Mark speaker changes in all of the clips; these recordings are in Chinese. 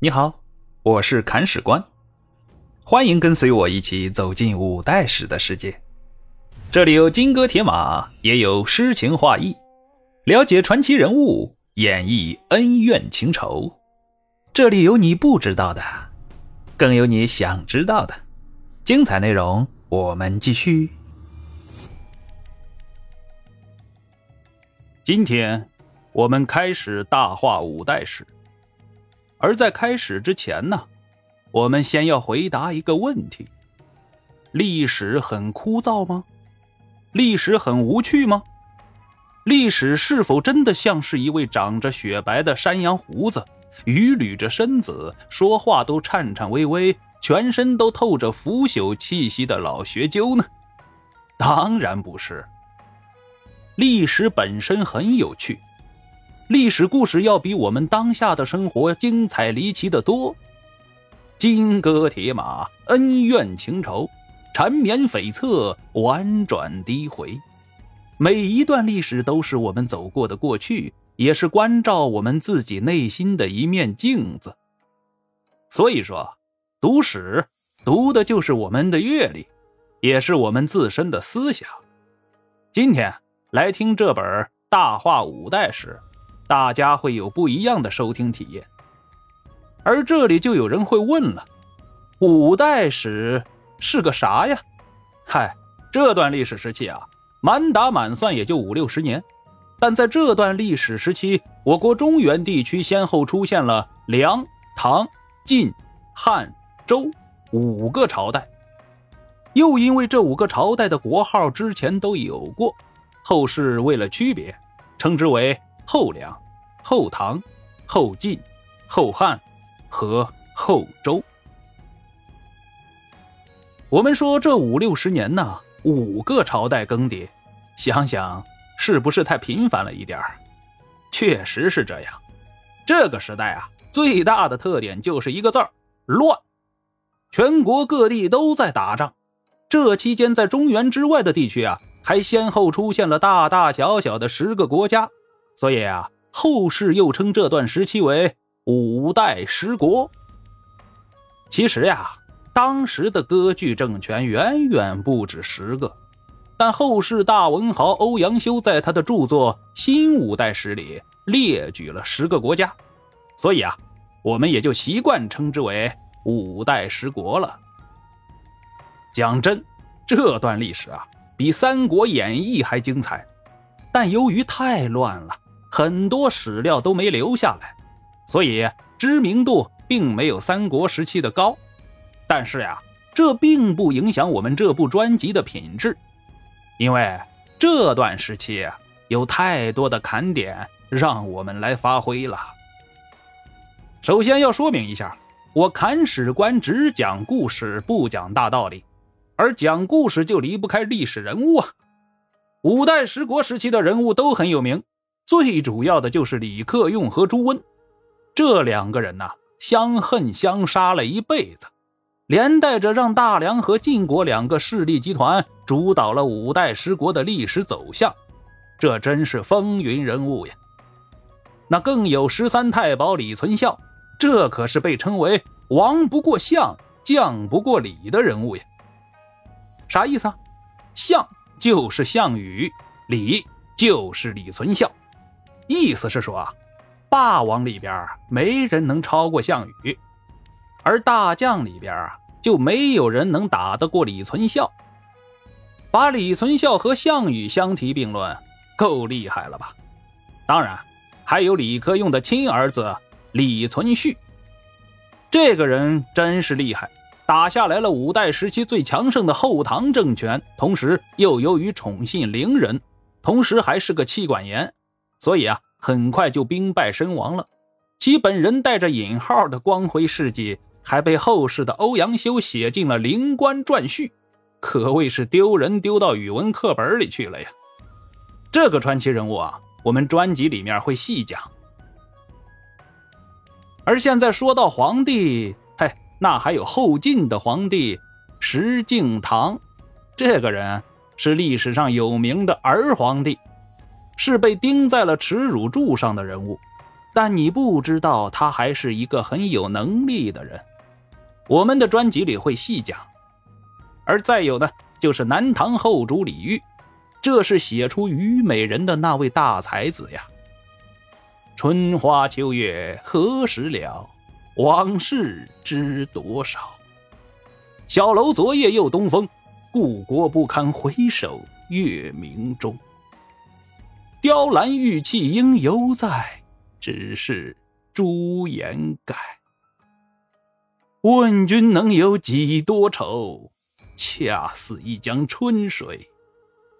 Speaker 1: 你好，我是砍史官，欢迎跟随我一起走进五代史的世界。这里有金戈铁马，也有诗情画意，了解传奇人物，演绎恩怨情仇。这里有你不知道的，更有你想知道的。精彩内容，我们继续。今天，我们开始大话五代史。而在开始之前呢，我们先要回答一个问题：历史很枯燥吗？历史很无趣吗？历史是否真的像是一位长着雪白的山羊胡子、伛捋着身子、说话都颤颤巍巍、全身都透着腐朽气息的老学究呢？当然不是。历史本身很有趣。历史故事要比我们当下的生活精彩离奇的多，金戈铁马，恩怨情仇，缠绵悱恻，婉转低回，每一段历史都是我们走过的过去，也是关照我们自己内心的一面镜子。所以说，读史读的就是我们的阅历，也是我们自身的思想。今天来听这本《大话五代史》。大家会有不一样的收听体验，而这里就有人会问了：五代史是个啥呀？嗨，这段历史时期啊，满打满算也就五六十年，但在这段历史时期，我国中原地区先后出现了梁、唐、晋、汉、周五个朝代，又因为这五个朝代的国号之前都有过，后世为了区别，称之为。后梁、后唐、后晋、后汉和后周。我们说这五六十年呢，五个朝代更迭，想想是不是太频繁了一点儿确实是这样。这个时代啊，最大的特点就是一个字儿——乱。全国各地都在打仗，这期间在中原之外的地区啊，还先后出现了大大小小的十个国家。所以啊，后世又称这段时期为五代十国。其实呀，当时的割据政权远远不止十个，但后世大文豪欧阳修在他的著作《新五代史》里列举了十个国家，所以啊，我们也就习惯称之为五代十国了。讲真，这段历史啊，比《三国演义》还精彩，但由于太乱了。很多史料都没留下来，所以知名度并没有三国时期的高。但是呀，这并不影响我们这部专辑的品质，因为这段时期有太多的砍点让我们来发挥了。首先要说明一下，我砍史官只讲故事，不讲大道理，而讲故事就离不开历史人物啊。五代十国时期的人物都很有名。最主要的就是李克用和朱温，这两个人呐，相恨相杀了一辈子，连带着让大梁和晋国两个势力集团主导了五代十国的历史走向，这真是风云人物呀。那更有十三太保李存孝，这可是被称为王不过相，将不过李的人物呀。啥意思啊？相就是项羽，李就是李存孝。意思是说啊，霸王里边没人能超过项羽，而大将里边啊就没有人能打得过李存孝。把李存孝和项羽相提并论，够厉害了吧？当然，还有李克用的亲儿子李存勖，这个人真是厉害，打下来了五代时期最强盛的后唐政权，同时又由于宠信伶人，同时还是个妻管严。所以啊，很快就兵败身亡了。其本人带着引号的光辉事迹，还被后世的欧阳修写进了《灵官传序》，可谓是丢人丢到语文课本里去了呀。这个传奇人物啊，我们专辑里面会细讲。而现在说到皇帝，嘿，那还有后晋的皇帝石敬瑭，这个人是历史上有名的儿皇帝。是被钉在了耻辱柱上的人物，但你不知道他还是一个很有能力的人。我们的专辑里会细讲。而再有呢，就是南唐后主李煜，这是写出《虞美人》的那位大才子呀。春花秋月何时了？往事知多少。小楼昨夜又东风，故国不堪回首月明中。雕栏玉砌应犹在，只是朱颜改。问君能有几多愁？恰似一江春水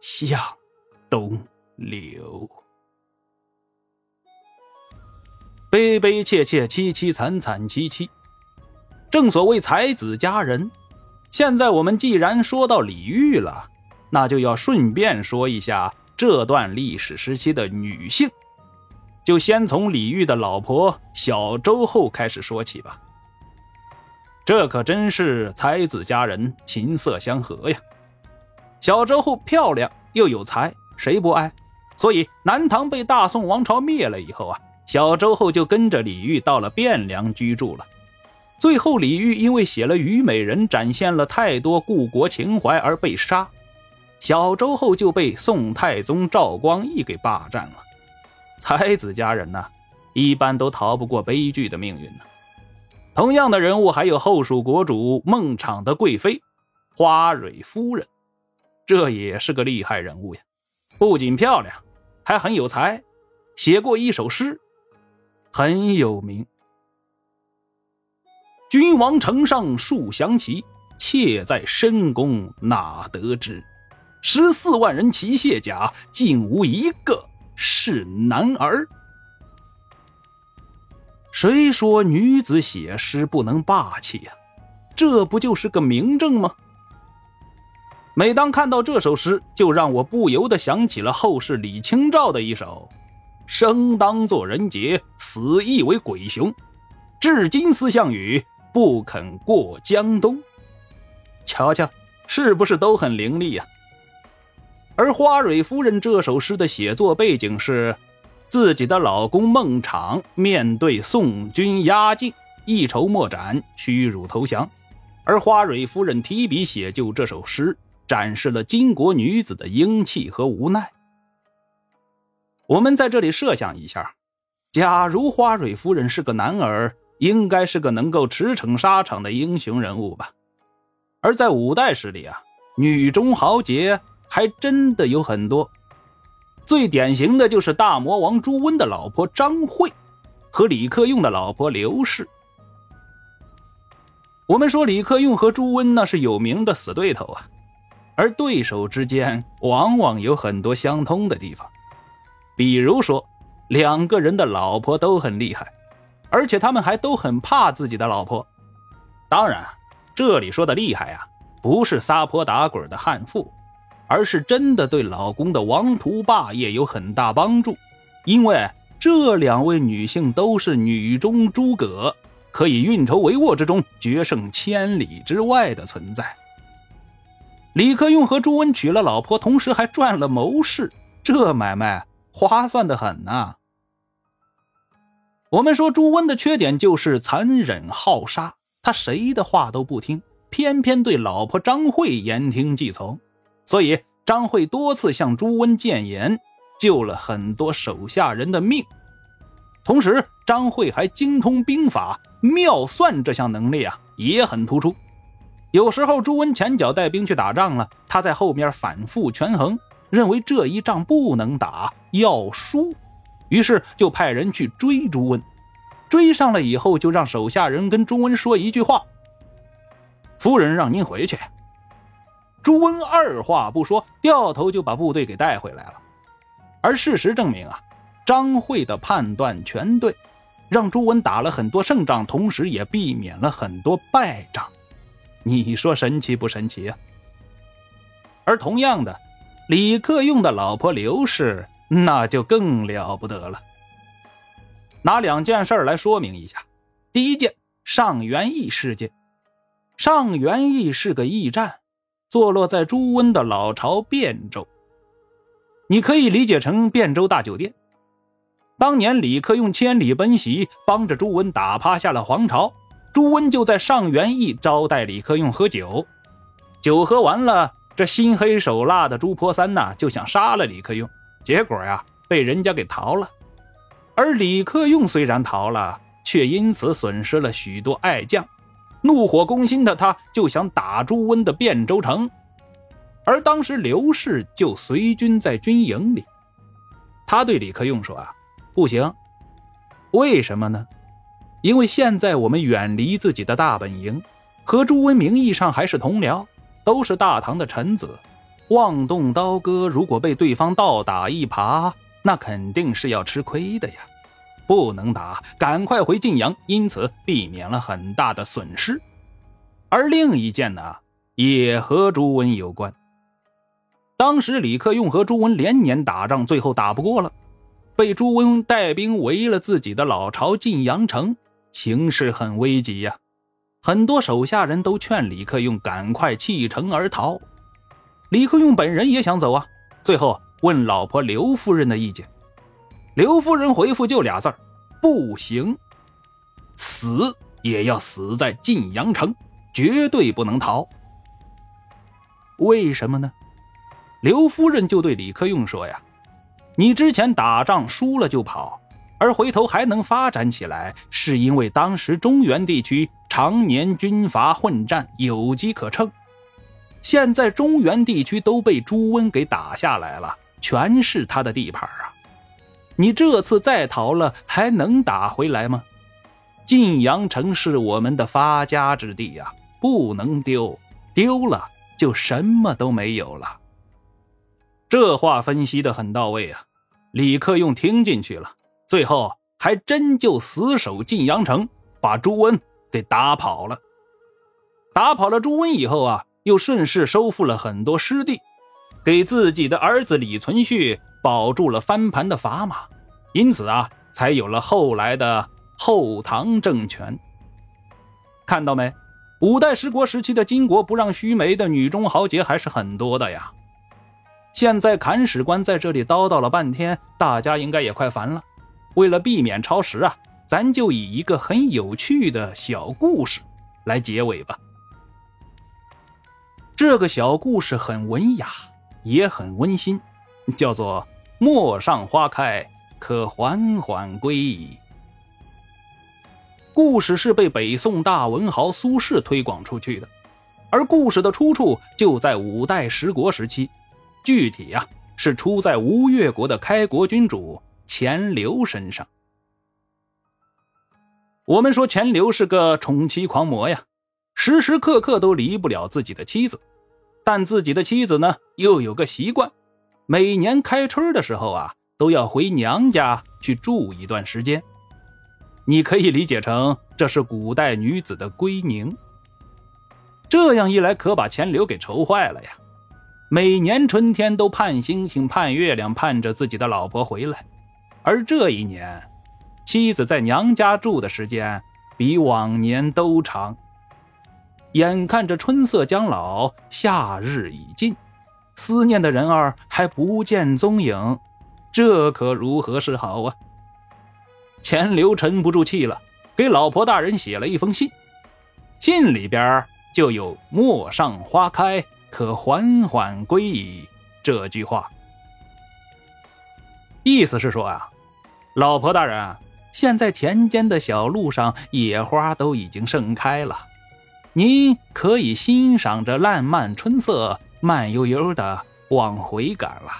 Speaker 1: 向东流。悲悲切切，凄凄惨惨戚戚。正所谓才子佳人。现在我们既然说到李煜了，那就要顺便说一下这段历史时期的女性。就先从李煜的老婆小周后开始说起吧。这可真是才子佳人，琴瑟相和呀。小周后漂亮又有才，谁不爱？所以南唐被大宋王朝灭了以后啊。小周后就跟着李煜到了汴梁居住了。最后，李煜因为写了《虞美人》，展现了太多故国情怀而被杀。小周后就被宋太宗赵光义给霸占了。才子佳人呢，一般都逃不过悲剧的命运呢。同样的人物还有后蜀国主孟昶的贵妃花蕊夫人，这也是个厉害人物呀，不仅漂亮，还很有才，写过一首诗。很有名。君王城上树降旗，妾在深宫哪得知？十四万人齐卸甲，竟无一个是男儿。谁说女子写诗不能霸气呀？这不就是个明证吗？每当看到这首诗，就让我不由得想起了后世李清照的一首。生当作人杰，死亦为鬼雄。至今思项羽，不肯过江东。瞧瞧，是不是都很凌厉呀？而花蕊夫人这首诗的写作背景是，自己的老公孟昶面对宋军压境，一筹莫展，屈辱投降。而花蕊夫人提笔写就这首诗，展示了巾帼女子的英气和无奈。我们在这里设想一下，假如花蕊夫人是个男儿，应该是个能够驰骋沙场的英雄人物吧？而在五代史里啊，女中豪杰还真的有很多，最典型的就是大魔王朱温的老婆张惠，和李克用的老婆刘氏。我们说李克用和朱温那是有名的死对头啊，而对手之间往往有很多相通的地方。比如说，两个人的老婆都很厉害，而且他们还都很怕自己的老婆。当然，这里说的厉害啊，不是撒泼打滚的悍妇，而是真的对老公的王图霸业有很大帮助。因为这两位女性都是女中诸葛，可以运筹帷幄之中决胜千里之外的存在。李克用和朱温娶了老婆，同时还赚了谋士，这买卖。划算的很呐。我们说朱温的缺点就是残忍好杀，他谁的话都不听，偏偏对老婆张惠言听计从，所以张惠多次向朱温谏言，救了很多手下人的命。同时，张惠还精通兵法，妙算这项能力啊也很突出。有时候朱温前脚带兵去打仗了，他在后面反复权衡。认为这一仗不能打，要输，于是就派人去追朱温。追上了以后，就让手下人跟朱温说一句话：“夫人让您回去。”朱温二话不说，掉头就把部队给带回来了。而事实证明啊，张惠的判断全对，让朱温打了很多胜仗，同时也避免了很多败仗。你说神奇不神奇啊？而同样的。李克用的老婆刘氏那就更了不得了。拿两件事来说明一下。第一件，上元驿事件。上元驿是个驿站，坐落在朱温的老巢汴州。你可以理解成汴州大酒店。当年李克用千里奔袭，帮着朱温打趴下了黄巢，朱温就在上元驿招待李克用喝酒。酒喝完了，这心黑手辣的朱婆三呐就想杀了李克用，结果呀被人家给逃了。而李克用虽然逃了，却因此损失了许多爱将，怒火攻心的他就想打朱温的汴州城。而当时刘氏就随军在军营里，他对李克用说：“啊，不行，为什么呢？因为现在我们远离自己的大本营，和朱温名义上还是同僚。”都是大唐的臣子，妄动刀戈，如果被对方倒打一耙，那肯定是要吃亏的呀！不能打，赶快回晋阳，因此避免了很大的损失。而另一件呢，也和朱温有关。当时李克用和朱温连年打仗，最后打不过了，被朱温带兵围了自己的老巢晋阳城，形势很危急呀。很多手下人都劝李克用赶快弃城而逃，李克用本人也想走啊。最后问老婆刘夫人的意见，刘夫人回复就俩字儿：不行，死也要死在晋阳城，绝对不能逃。为什么呢？刘夫人就对李克用说呀：“你之前打仗输了就跑。”而回头还能发展起来，是因为当时中原地区常年军阀混战，有机可乘。现在中原地区都被朱温给打下来了，全是他的地盘啊！你这次再逃了，还能打回来吗？晋阳城是我们的发家之地呀，不能丢，丢了就什么都没有了。这话分析的很到位啊，李克用听进去了。最后还真就死守晋阳城，把朱温给打跑了。打跑了朱温以后啊，又顺势收复了很多失地，给自己的儿子李存勖保住了翻盘的砝码，因此啊，才有了后来的后唐政权。看到没？五代十国时期的巾帼不让须眉的女中豪杰还是很多的呀。现在砍史官在这里叨叨了半天，大家应该也快烦了。为了避免超时啊，咱就以一个很有趣的小故事来结尾吧。这个小故事很文雅，也很温馨，叫做“陌上花开，可缓缓归矣”。故事是被北宋大文豪苏轼推广出去的，而故事的出处就在五代十国时期，具体呀是出在吴越国的开国君主。钱镠身上，我们说钱镠是个宠妻狂魔呀，时时刻刻都离不了自己的妻子。但自己的妻子呢，又有个习惯，每年开春的时候啊，都要回娘家去住一段时间。你可以理解成这是古代女子的归宁。这样一来，可把钱镠给愁坏了呀。每年春天都盼星星盼月亮，盼着自己的老婆回来。而这一年，妻子在娘家住的时间比往年都长。眼看着春色将老，夏日已尽，思念的人儿还不见踪影，这可如何是好啊？钱镠沉不住气了，给老婆大人写了一封信，信里边就有“陌上花开，可缓缓归矣”这句话。意思是说啊，老婆大人，现在田间的小路上野花都已经盛开了，您可以欣赏着烂漫春色，慢悠悠的往回赶了。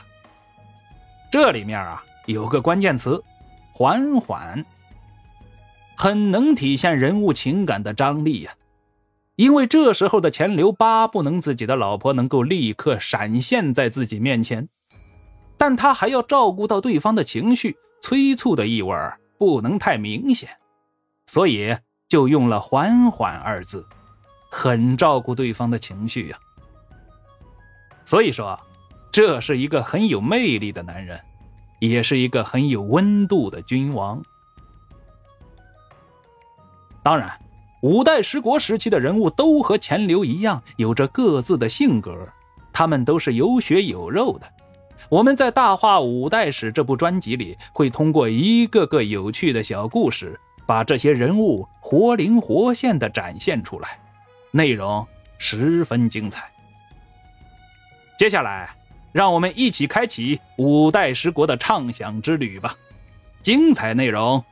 Speaker 1: 这里面啊有个关键词“缓缓”，很能体现人物情感的张力呀。因为这时候的钱流巴不能自己的老婆能够立刻闪现在自己面前。但他还要照顾到对方的情绪，催促的意味不能太明显，所以就用了“缓缓”二字，很照顾对方的情绪呀。所以说，这是一个很有魅力的男人，也是一个很有温度的君王。当然，五代十国时期的人物都和钱镠一样，有着各自的性格，他们都是有血有肉的。我们在《大话五代史》这部专辑里，会通过一个个有趣的小故事，把这些人物活灵活现地展现出来，内容十分精彩。接下来，让我们一起开启五代十国的畅想之旅吧！精彩内容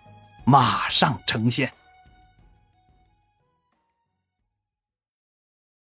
Speaker 1: 马上呈现。